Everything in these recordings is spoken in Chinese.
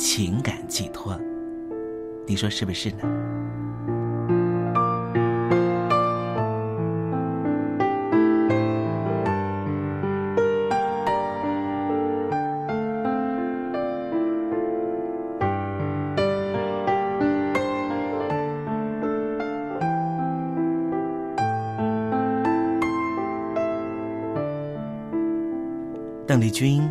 情感寄托，你说是不是呢？邓丽君。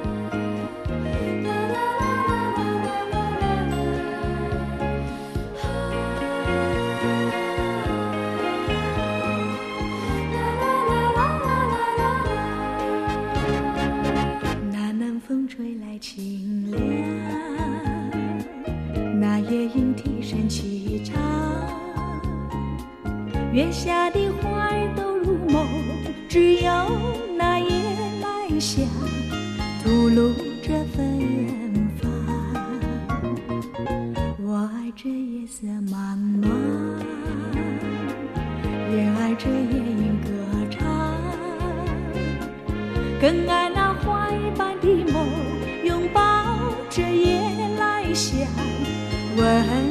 月下的花儿都入梦，只有那夜来香吐露着芬芳。我爱这夜色茫茫，也爱这夜莺歌唱，更爱那花一般的梦，拥抱着夜来香，闻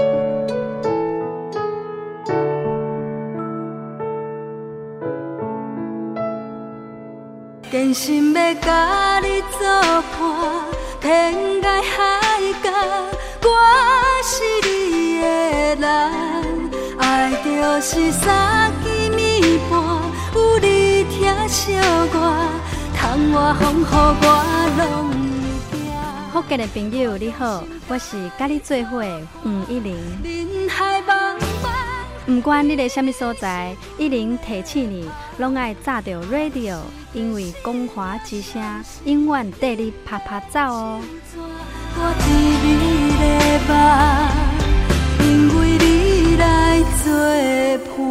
坚心要甲你作伴，天涯海角，我是你的人。爱就是三更暝半，有你疼惜我，窗外风雨我拢会惊。福建的朋友你好，我是甲你做伙黄一玲。不管你在什么所在，一零提醒你，拢爱炸着 radio，因为光华之声永远带你啪啪走哦。我你因为你来作伴。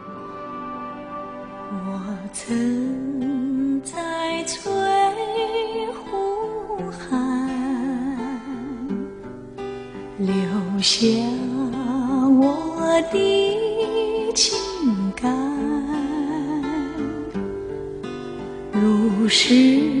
我曾在翠湖畔留下我的情感，如诗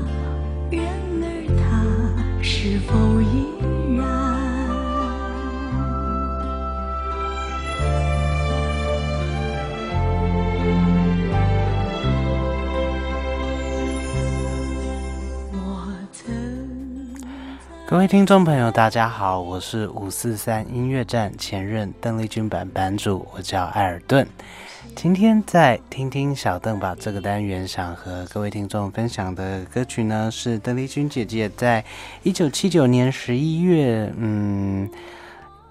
是否依然？各位听众朋友，大家好，我是五四三音乐站前任邓丽君版版主，我叫艾尔顿。今天在听听小邓吧这个单元，想和各位听众分享的歌曲呢，是邓丽君姐姐在一九七九年十一月，嗯，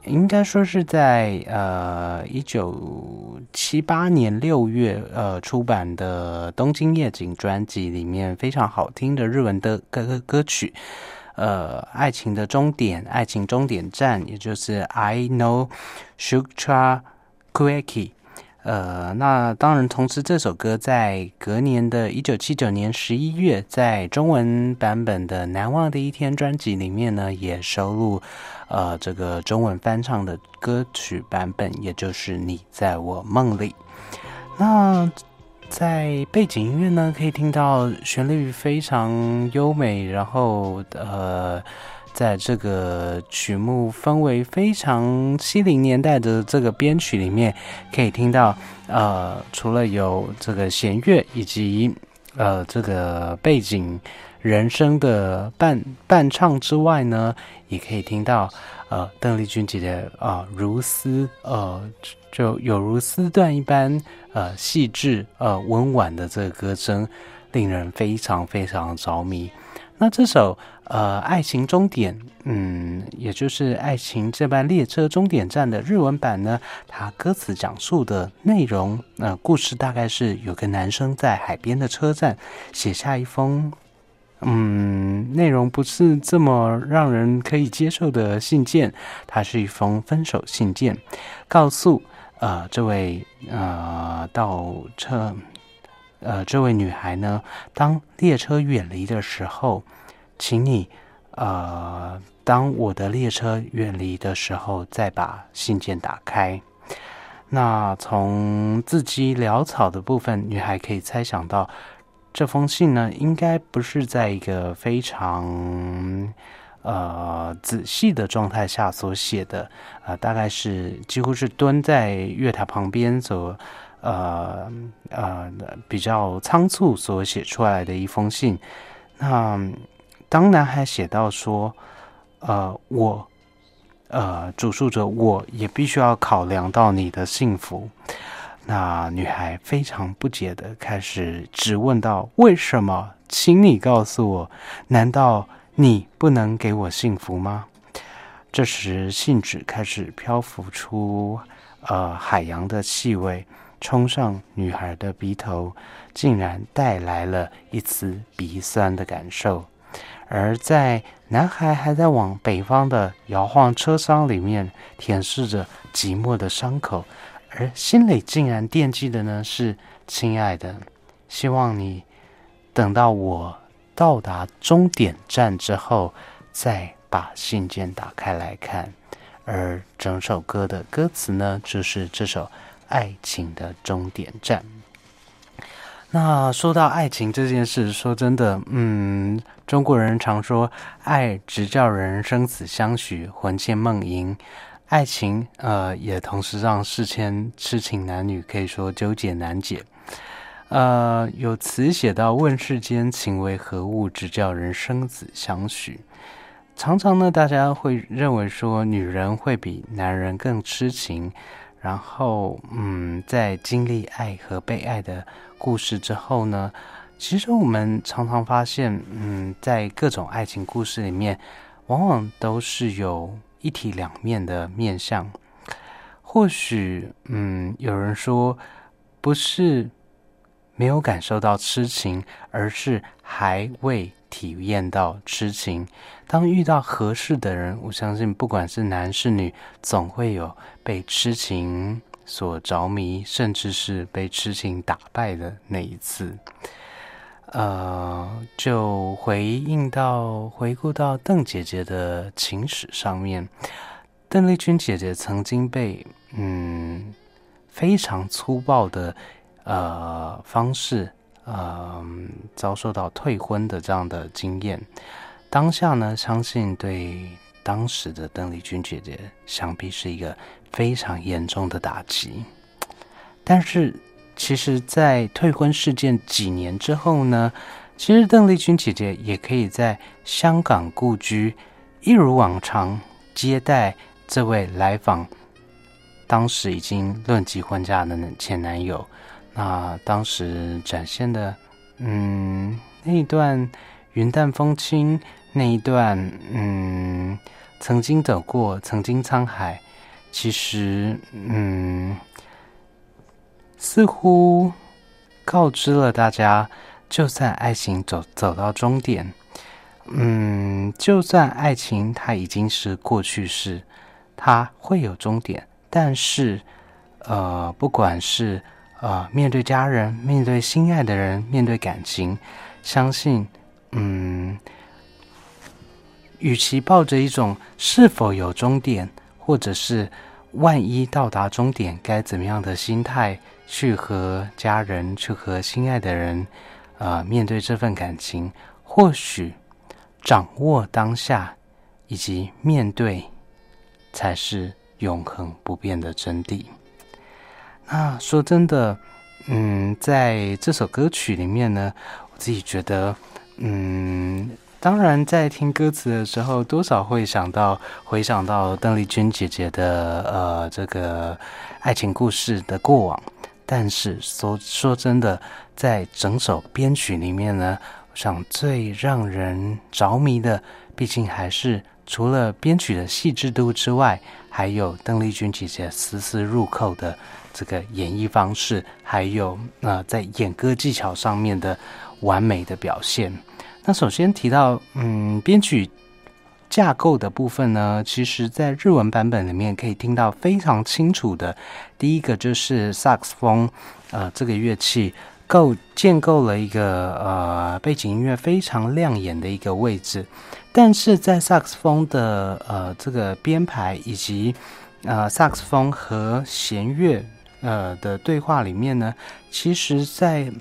应该说是在呃一九七八年六月呃出版的《东京夜景》专辑里面非常好听的日文的歌歌歌曲。呃，爱情的终点，爱情终点站，也就是 I know Shutra Kueki。呃，那当然，同时这首歌在隔年的一九七九年十一月，在中文版本的《难忘的一天》专辑里面呢，也收录呃这个中文翻唱的歌曲版本，也就是《你在我梦里》。那在背景音乐呢，可以听到旋律非常优美，然后呃。在这个曲目氛围非常七零年代的这个编曲里面，可以听到，呃，除了有这个弦乐以及呃这个背景人声的伴伴唱之外呢，也可以听到呃邓丽君姐姐啊如丝呃就有如丝缎一般呃细致呃温婉的这个歌声，令人非常非常着迷。那这首呃《爱情终点》，嗯，也就是《爱情这班列车终点站》的日文版呢，它歌词讲述的内容，呃，故事大概是有个男生在海边的车站写下一封，嗯，内容不是这么让人可以接受的信件，它是一封分手信件，告诉呃这位呃到车。呃，这位女孩呢，当列车远离的时候，请你，呃，当我的列车远离的时候，再把信件打开。那从字迹潦草的部分，女孩可以猜想到，这封信呢，应该不是在一个非常呃仔细的状态下所写的，呃，大概是几乎是蹲在月台旁边所。呃呃，比较仓促所写出来的一封信。那当男孩写到说：“呃，我呃，主述者，我也必须要考量到你的幸福。”那女孩非常不解的开始质问道：“为什么？请你告诉我，难道你不能给我幸福吗？”这时，信纸开始漂浮出呃海洋的气味。冲上女孩的鼻头，竟然带来了一丝鼻酸的感受。而在男孩还在往北方的摇晃车厢里面舔舐着寂寞的伤口，而心里竟然惦记的呢是：亲爱的，希望你等到我到达终点站之后，再把信件打开来看。而整首歌的歌词呢，就是这首。爱情的终点站。那说到爱情这件事，说真的，嗯，中国人常说“爱直叫人生死相许，魂牵梦萦”。爱情，呃，也同时让世间痴情男女可以说纠结难解。呃，有词写到：“问世间情为何物，直叫人生死相许。”常常呢，大家会认为说，女人会比男人更痴情。然后，嗯，在经历爱和被爱的故事之后呢，其实我们常常发现，嗯，在各种爱情故事里面，往往都是有一体两面的面相。或许，嗯，有人说，不是没有感受到痴情，而是还未。体验到痴情，当遇到合适的人，我相信不管是男是女，总会有被痴情所着迷，甚至是被痴情打败的那一次。呃，就回应到回顾到邓姐姐的情史上面，邓丽君姐姐曾经被嗯非常粗暴的呃方式。呃，遭受到退婚的这样的经验，当下呢，相信对当时的邓丽君姐姐，想必是一个非常严重的打击。但是，其实，在退婚事件几年之后呢，其实邓丽君姐姐也可以在香港故居，一如往常接待这位来访，当时已经论及婚嫁的前男友。那当时展现的，嗯，那一段云淡风轻，那一段，嗯，曾经走过，曾经沧海，其实，嗯，似乎告知了大家，就算爱情走走到终点，嗯，就算爱情它已经是过去式，它会有终点，但是。呃，不管是呃面对家人、面对心爱的人、面对感情，相信，嗯，与其抱着一种是否有终点，或者是万一到达终点该怎么样的心态去和家人、去和心爱的人，呃，面对这份感情，或许掌握当下以及面对，才是永恒不变的真谛。那说真的，嗯，在这首歌曲里面呢，我自己觉得，嗯，当然在听歌词的时候，多少会想到回想到邓丽君姐姐的呃这个爱情故事的过往。但是说说真的，在整首编曲里面呢，我想最让人着迷的，毕竟还是除了编曲的细致度之外，还有邓丽君姐姐丝丝入扣的。这个演绎方式，还有呃，在演歌技巧上面的完美的表现。那首先提到，嗯，编曲架构的部分呢，其实在日文版本里面可以听到非常清楚的。第一个就是萨克斯风，呃，这个乐器构建构了一个呃背景音乐非常亮眼的一个位置。但是在萨克斯风的呃这个编排以及呃萨克斯风和弦乐。呃的对话里面呢，其实，在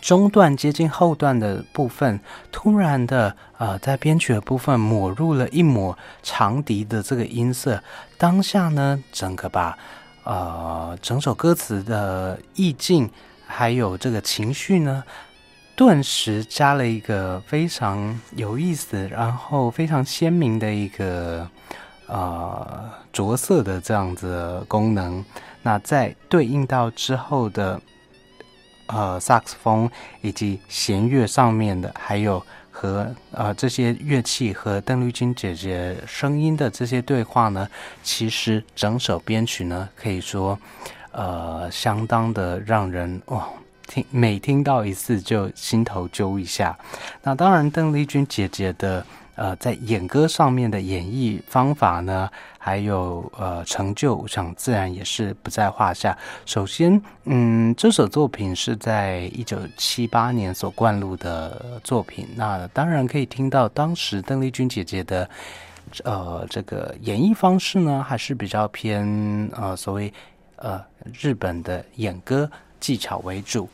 中段接近后段的部分，突然的呃，在编曲的部分抹入了一抹长笛的这个音色，当下呢，整个把呃整首歌词的意境还有这个情绪呢，顿时加了一个非常有意思，然后非常鲜明的一个呃着色的这样子功能。那在对应到之后的，呃，萨克斯风以及弦乐上面的，还有和呃这些乐器和邓丽君姐姐声音的这些对话呢，其实整首编曲呢，可以说，呃，相当的让人哇听每听到一次就心头揪一下。那当然，邓丽君姐姐的。呃，在演歌上面的演绎方法呢，还有呃成就，我想自然也是不在话下。首先，嗯，这首作品是在一九七八年所灌录的作品，那当然可以听到当时邓丽君姐姐的呃这个演绎方式呢，还是比较偏呃所谓呃日本的演歌技巧为主。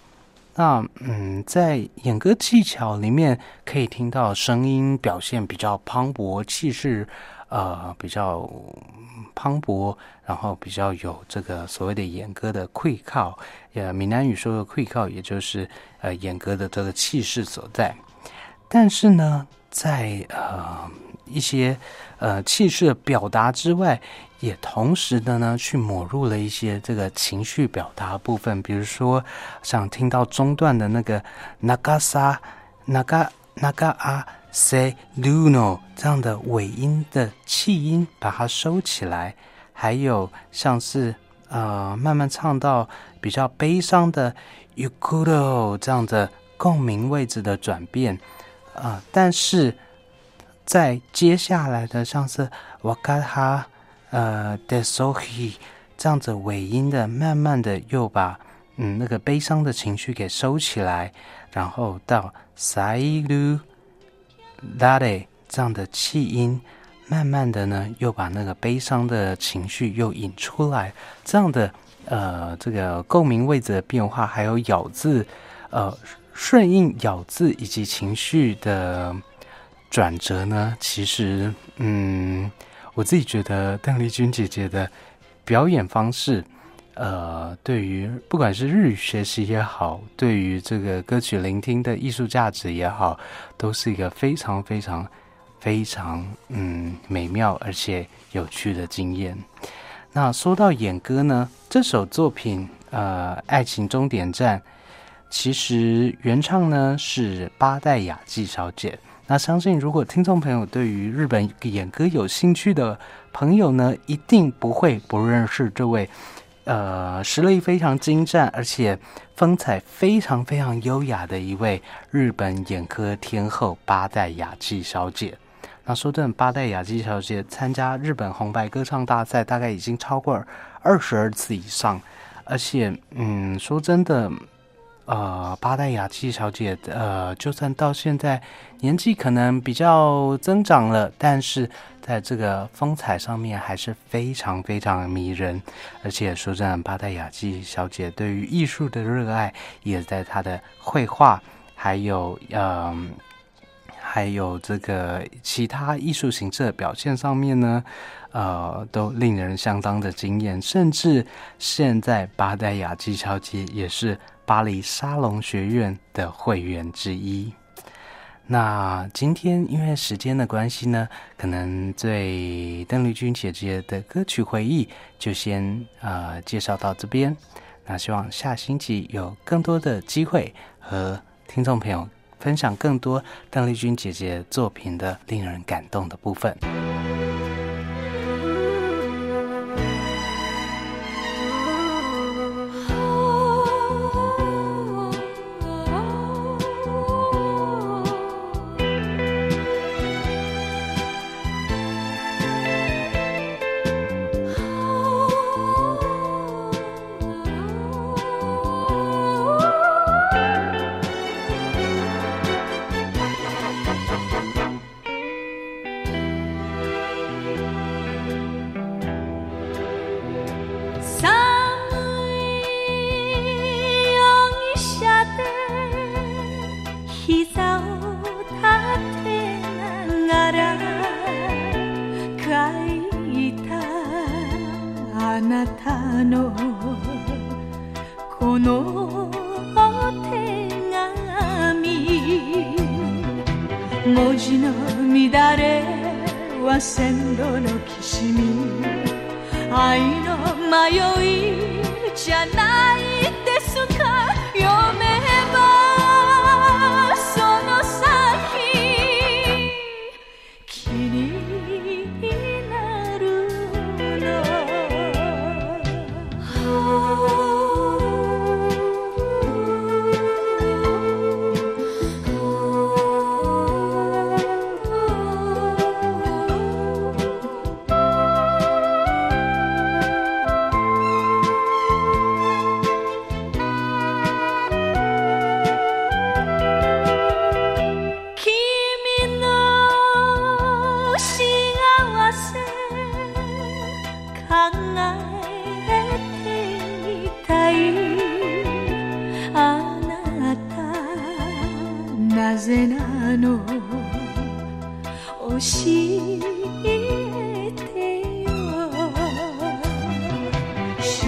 那嗯，在演歌技巧里面，可以听到声音表现比较磅礴，气势呃比较磅礴，然后比较有这个所谓的演歌的溃靠，呃，闽南语说的溃靠，也就是呃演歌的这个气势所在。但是呢，在呃一些呃气势的表达之外，也同时的呢，去抹入了一些这个情绪表达部分，比如说想听到中段的那个 nagasa naga naga a se luno 这样的尾音的气音，把它收起来，还有像是呃慢慢唱到比较悲伤的 yukuro 这样的共鸣位置的转变啊，但是在接下来的像是 wakaha。呃 d e s o h i 这样子尾音的，慢慢的又把嗯那个悲伤的情绪给收起来，然后到 sailu lare 这样的气音，慢慢的呢又把那个悲伤的情绪又引出来，这样的呃这个共鸣位置的变化，还有咬字呃顺应咬字以及情绪的转折呢，其实嗯。我自己觉得邓丽君姐姐的表演方式，呃，对于不管是日语学习也好，对于这个歌曲聆听的艺术价值也好，都是一个非常非常非常嗯美妙而且有趣的经验。那说到演歌呢，这首作品呃《爱情终点站》，其实原唱呢是八代雅纪小姐。那相信，如果听众朋友对于日本演歌有兴趣的朋友呢，一定不会不认识这位，呃，实力非常精湛，而且风采非常非常优雅的一位日本演歌天后八代雅纪小姐。那说真的，八代雅纪小姐参加日本红白歌唱大赛，大概已经超过二十二次以上。而且，嗯，说真的，呃，八代雅纪小姐，呃，就算到现在年纪可能比较增长了，但是在这个风采上面还是非常非常迷人。而且说真的，八代雅纪小姐对于艺术的热爱，也在她的绘画，还有，嗯。还有这个其他艺术形式的表现上面呢，呃，都令人相当的惊艳。甚至现在八代雅纪小姐也是巴黎沙龙学院的会员之一。那今天因为时间的关系呢，可能对邓丽君姐姐的歌曲回忆就先呃介绍到这边。那希望下星期有更多的机会和听众朋友。分享更多邓丽君姐姐作品的令人感动的部分。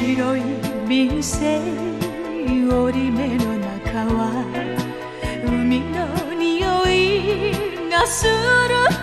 白い便箋折り目の中は海の匂いがする。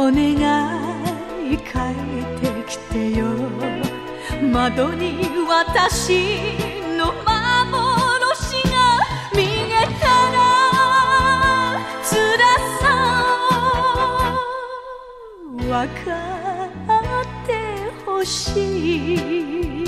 お願い帰ってきてよ。窓に私の幻が見えたら辛さを分かってほしい。